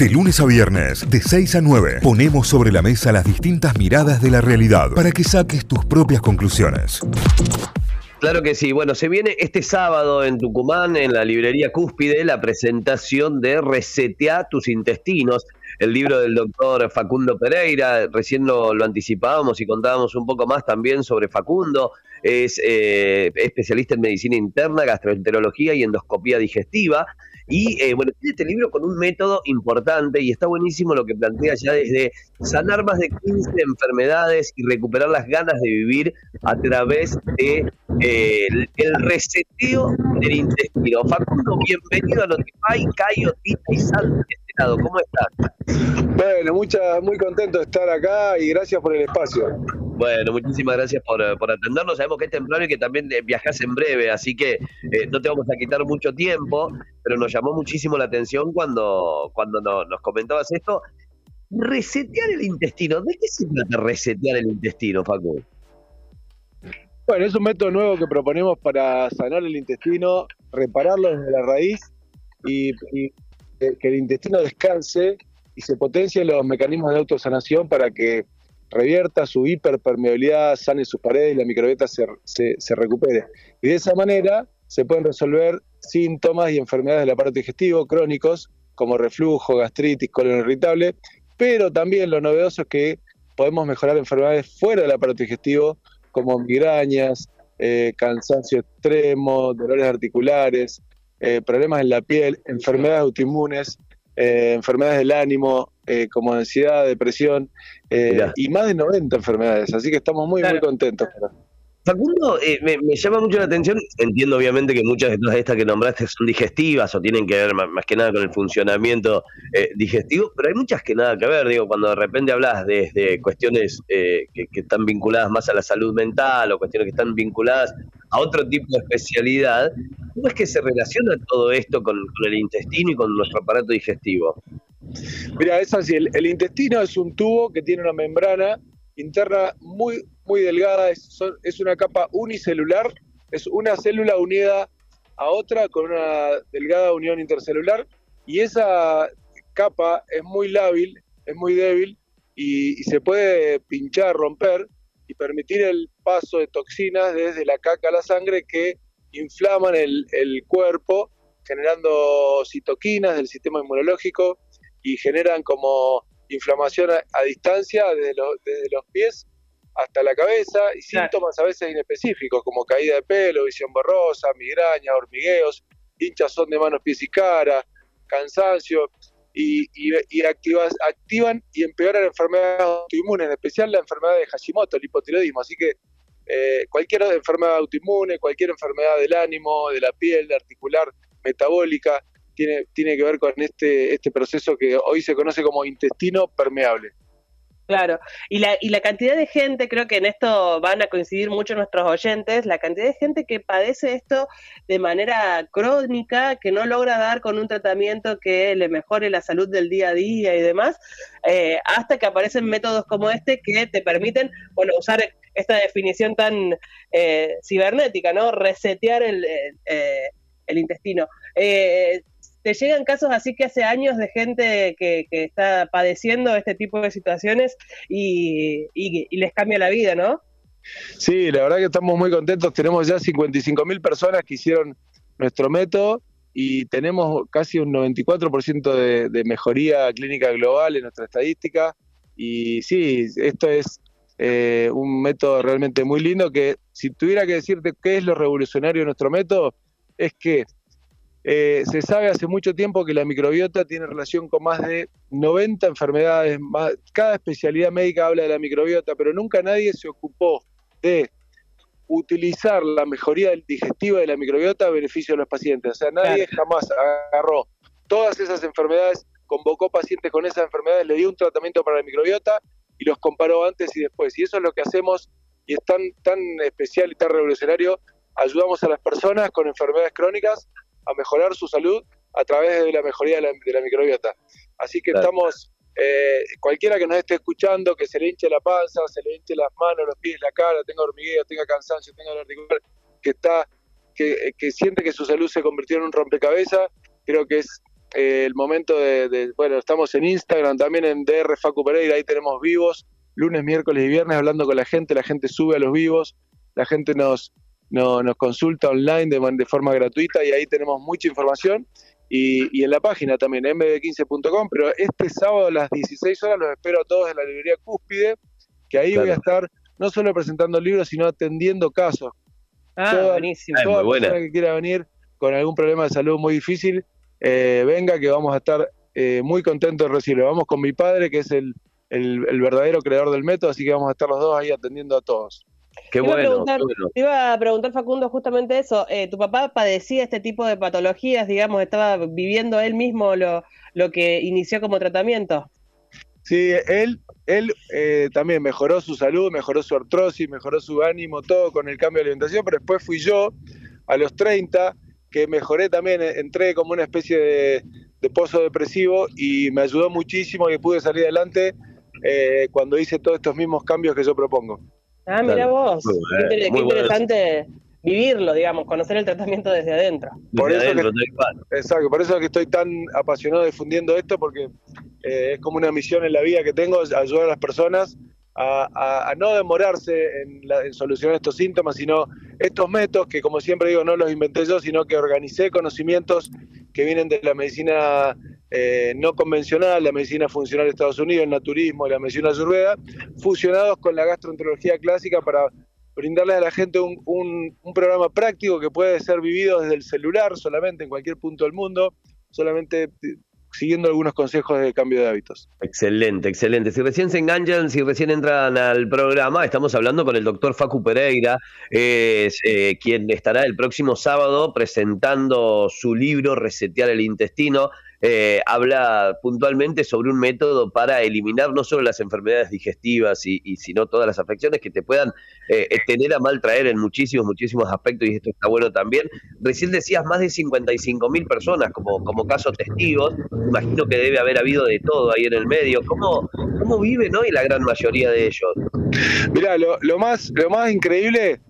De lunes a viernes, de 6 a 9, ponemos sobre la mesa las distintas miradas de la realidad para que saques tus propias conclusiones. Claro que sí. Bueno, se viene este sábado en Tucumán, en la librería Cúspide, la presentación de Resetea tus intestinos, el libro del doctor Facundo Pereira. Recién lo, anticipábamos y contábamos un poco más también sobre Facundo. Es eh, especialista en medicina interna, gastroenterología y endoscopía digestiva. Y eh, bueno, tiene este libro con un método importante y está buenísimo lo que plantea ya desde sanar más de 15 enfermedades y recuperar las ganas de vivir a través de eh, el, reseteo del intestino. Facundo, bienvenido a Notify, Cayo, Tita y ¿Cómo estás? Bueno, mucha, muy contento de estar acá y gracias por el espacio. Bueno, muchísimas gracias por, por atendernos. Sabemos que es temprano y que también eh, viajás en breve, así que eh, no te vamos a quitar mucho tiempo, pero nos llamó muchísimo la atención cuando, cuando nos comentabas esto. Resetear el intestino, ¿de qué se trata resetear el intestino, Facu? Bueno, es un método nuevo que proponemos para sanar el intestino, repararlo desde la raíz y, que el intestino descanse y se potencien los mecanismos de autosanación para que revierta su hiperpermeabilidad, sane sus paredes y la microbiota se, se, recupere. Y de esa manera se pueden resolver síntomas y enfermedades del aparato digestivo crónicos, como reflujo, gastritis, colon irritable, pero también lo novedoso es que podemos mejorar enfermedades fuera del aparato digestivo, como migrañas, eh, cansancio extremo, dolores articulares, eh, problemas en la piel, enfermedades autoinmunes, eh, enfermedades del ánimo, eh, como ansiedad, depresión, y más de 90 enfermedades. Así que estamos muy, muy contentos. Facundo, me, llama mucho la atención, entiendo obviamente que muchas de todas estas que nombraste son digestivas o tienen que ver más, que nada con el funcionamiento digestivo, pero hay muchas que nada que ver, digo, cuando de repente hablas de, cuestiones eh, que, están vinculadas más a la salud mental o cuestiones que están vinculadas a otro tipo de especialidad, ¿cómo es que se relaciona todo esto con, el intestino y con nuestro aparato digestivo? Mira, es así, el intestino es un tubo que tiene una membrana interna muy, muy delgada, es, es una capa unicelular, es una célula unida a otra con una delgada unión intercelular y esa capa es muy lábil, es muy débil y, se puede pinchar, romper y permitir el paso de toxinas desde la caca a la sangre que inflaman el, el cuerpo generando citoquinas del sistema inmunológico y generan como inflamación a, distancia desde, desde, los pies hasta la cabeza y síntomas a veces inespecíficos como caída de pelo, visión borrosa, migraña, hormigueos, hinchazón de manos, pies y cara, cansancio y, y, activan y empeoran enfermedades autoinmunes, en especial la enfermedad de Hashimoto, el hipotiroidismo. Así que eh, cualquier enfermedad autoinmune, cualquier enfermedad del ánimo, de la piel, articular, metabólica, tiene, tiene que ver con este, este proceso que hoy se conoce como intestino permeable. Claro, y la, y la cantidad de gente, creo que en esto van a coincidir mucho nuestros oyentes, la cantidad de gente que padece esto de manera crónica, que no logra dar con un tratamiento que le mejore la salud del día a día y demás, eh, hasta que aparecen métodos como este que te permiten, bueno, usar esta definición tan eh, cibernética, ¿no? Resetear el, eh, el intestino. Eh, te llegan casos así que hace años de gente que, está padeciendo este tipo de situaciones y, les cambia la vida, ¿no? Sí, la verdad que estamos muy contentos. Tenemos ya 55 mil personas que hicieron nuestro método y tenemos casi un 94% de, de mejoría clínica global en nuestra estadística. Y sí, esto es eh, un método realmente muy lindo que si tuviera que decirte qué es lo revolucionario de nuestro método, es que eh, se sabe hace mucho tiempo que la microbiota tiene relación con más de 90 enfermedades, cada especialidad médica habla de la microbiota, pero nunca nadie se ocupó de utilizar la mejoría digestiva de la microbiota a beneficio de los pacientes. O sea, nadie jamás agarró todas esas enfermedades, convocó pacientes con esas enfermedades, le dio un tratamiento para la microbiota y los comparó antes y después. Y eso es lo que hacemos y es tan, tan especial y tan revolucionario. Ayudamos a las personas con enfermedades crónicas a mejorar su salud a través de la mejoría de la, microbiota. Así que estamos, eh, cualquiera que nos esté escuchando, que se le hinche la panza, se le hinche las manos, los pies, la cara, tenga hormigueo, tenga cansancio, tenga articular, que está, que, que siente que su salud se convirtió en un rompecabezas, creo que es eh, el momento de, bueno, estamos en Instagram, también en DR Facu Pereira, ahí tenemos vivos, lunes, miércoles y viernes hablando con la gente, la gente sube a los vivos, la gente nos, nos consulta online de, de forma gratuita y ahí tenemos mucha información. Y, en la página también, mb15.com, pero este sábado a las 16 horas los espero a todos en la librería Cúspide, que ahí voy a estar no solo presentando libros, sino atendiendo casos. Ah, toda, buenísimo. Toda persona que quiera venir con algún problema de salud muy difícil, eh, venga que vamos a estar eh, muy contentos de recibirlo. Vamos con mi padre, que es el, el verdadero creador del método, así que vamos a estar los dos ahí atendiendo a todos. Qué bueno, Te iba a preguntar, Facundo, justamente eso. Eh, ¿Tu papá padecía este tipo de patologías, digamos, estaba viviendo él mismo lo, lo que inició como tratamiento? Sí, él, él eh, también mejoró su salud, mejoró su artrosis, mejoró su ánimo, todo con el cambio de alimentación, pero después fui yo, a los 30, que mejoré también, eh, entré como una especie de, pozo depresivo y me ayudó muchísimo y pude salir adelante cuando hice todos estos mismos cambios que yo propongo. Ah, mira vos, qué, interesante vivirlo, digamos, conocer el tratamiento desde adentro. Por eso exacto, por eso que estoy tan apasionado difundiendo esto, porque eh, es como una misión en la vida que tengo, ayudar a las personas a, no demorarse en, en, solucionar estos síntomas, sino estos métodos que, como siempre digo, no los inventé yo, sino que organicé conocimientos que vienen de la medicina eh, no convencional, la medicina funcional de Estados Unidos, el naturismo, la medicina ayurveda, fusionados con la gastroenterología clásica para brindarle a la gente un, programa práctico que puede ser vivido desde el celular solamente en cualquier punto del mundo, solamente siguiendo algunos consejos de cambio de hábitos. Excelente, excelente. Si recién se enganchan, si recién entran al programa, estamos hablando con el doctor Facu Pereira, eh, quien estará el próximo sábado presentando su libro Resetear el Intestino. Eh, habla puntualmente sobre un método para eliminar no solo las enfermedades digestivas y, sino todas las afecciones que te puedan eh, tener a mal traer en muchísimos, muchísimos aspectos y esto está bueno también. Recién decías más de 55 mil personas como, como casos testigos, imagino que debe haber habido de todo ahí en el medio. ¿Cómo, cómo viven hoy la gran mayoría de ellos? Mira, lo, lo, más, lo más increíble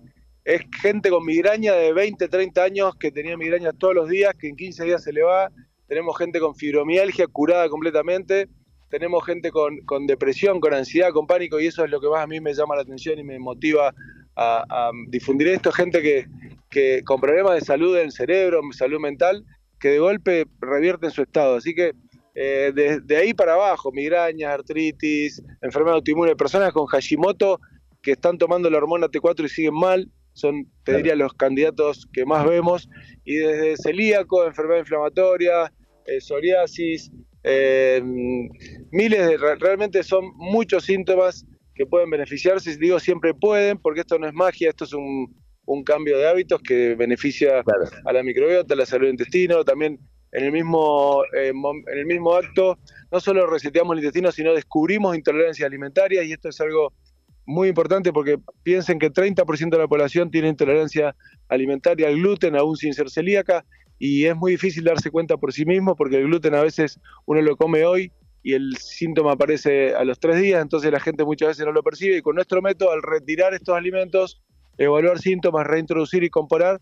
es gente con migraña de 20, 30 años que tenía migraña todos los días, que en 15 días se le va tenemos gente con fibromialgia curada completamente, tenemos gente con, depresión, con ansiedad, con pánico, y eso es lo que más a mí me llama la atención y me motiva a, difundir esto, gente que, que, con problemas de salud del cerebro, salud mental, que de golpe revierten su estado. Así que eh, de, ahí para abajo, migrañas, artritis, enfermedad autoinmune, personas con Hashimoto que están tomando la hormona T4 y siguen mal, son, te diría, los candidatos que más vemos, y desde celíaco, enfermedad inflamatoria, psoriasis, eh, miles de, realmente son muchos síntomas que pueden beneficiarse, digo siempre pueden, porque esto no es magia, esto es un, cambio de hábitos que beneficia a la microbiota, a la salud del intestino, también en el mismo, eh, en el mismo acto, no solo reseteamos el intestino, sino descubrimos intolerancias alimentarias y esto es algo muy importante porque piensen que 30% de la población tiene intolerancia alimentaria al gluten, aún sin ser celíaca, y es muy difícil darse cuenta por sí mismo porque el gluten a veces uno lo come hoy y el síntoma aparece a los tres días, entonces la gente muchas veces no lo percibe y con nuestro método al retirar estos alimentos, evaluar síntomas, reintroducir y comparar,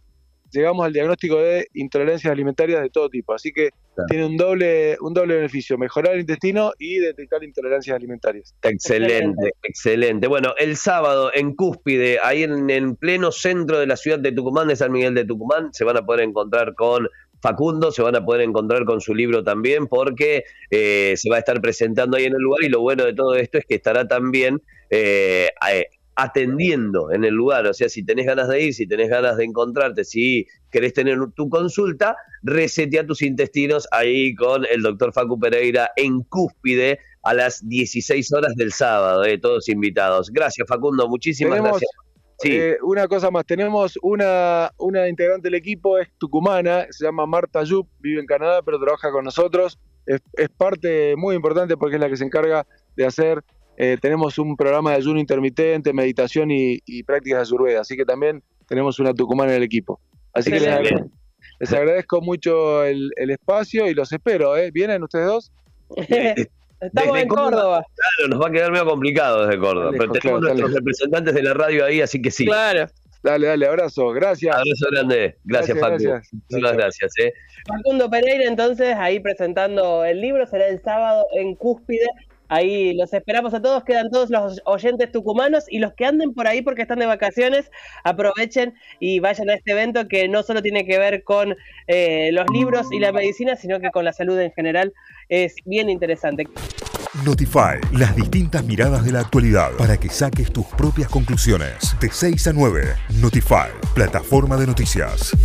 llegamos al diagnóstico de intolerancias alimentarias de todo tipo. Así que tiene un doble, un doble beneficio, mejorar el intestino y detectar intolerancias alimentarias. Excelente, excelente. Bueno, el sábado en Cúspide, ahí en el pleno centro de la ciudad de Tucumán, de San Miguel de Tucumán, se van a poder encontrar con Facundo, se van a poder encontrar con su libro también, porque eh, se va a estar presentando ahí en el lugar y lo bueno de todo esto es que estará también eh, atendiendo en el lugar. O sea, si tenés ganas de ir, si tenés ganas de encontrarte, si querés tener tu consulta, resetea tus intestinos ahí con el doctor Facu Pereira en Cúspide a las 16 horas del sábado, eh, todos invitados. Gracias, Facundo, muchísimas gracias. Eh, una cosa más, tenemos una, una integrante del equipo, es tucumana, se llama Marta Yup, vive en Canadá, pero trabaja con nosotros. Es, es parte muy importante porque es la que se encarga de hacer eh, tenemos un programa de ayuno intermitente, meditación y, prácticas de ayurveda, así que también tenemos una tucumana en el equipo. Así que les, agradezco mucho el, espacio y los espero, ¿eh? ¿Vienen ustedes dos? Estamos en Córdoba. Claro, nos va a quedar medio complicado desde Córdoba, pero tenemos nuestros representantes de la radio ahí, así que sí. Claro. Dale, dale, abrazo, gracias. Abrazo grande, gracias, Facu. Muchas gracias. Eh. Facundo Pereira, entonces, ahí presentando el libro, será el sábado en Cúspide. Ahí los esperamos a todos, quedan todos los oyentes tucumanos y los que anden por ahí porque están de vacaciones, aprovechen y vayan a este evento que no solo tiene que ver con eh, los libros y la medicina, sino que con la salud en general. Es bien interesante. Notify, las distintas miradas de la actualidad para que saques tus propias conclusiones. De 6 a 9, Notify, plataforma de noticias.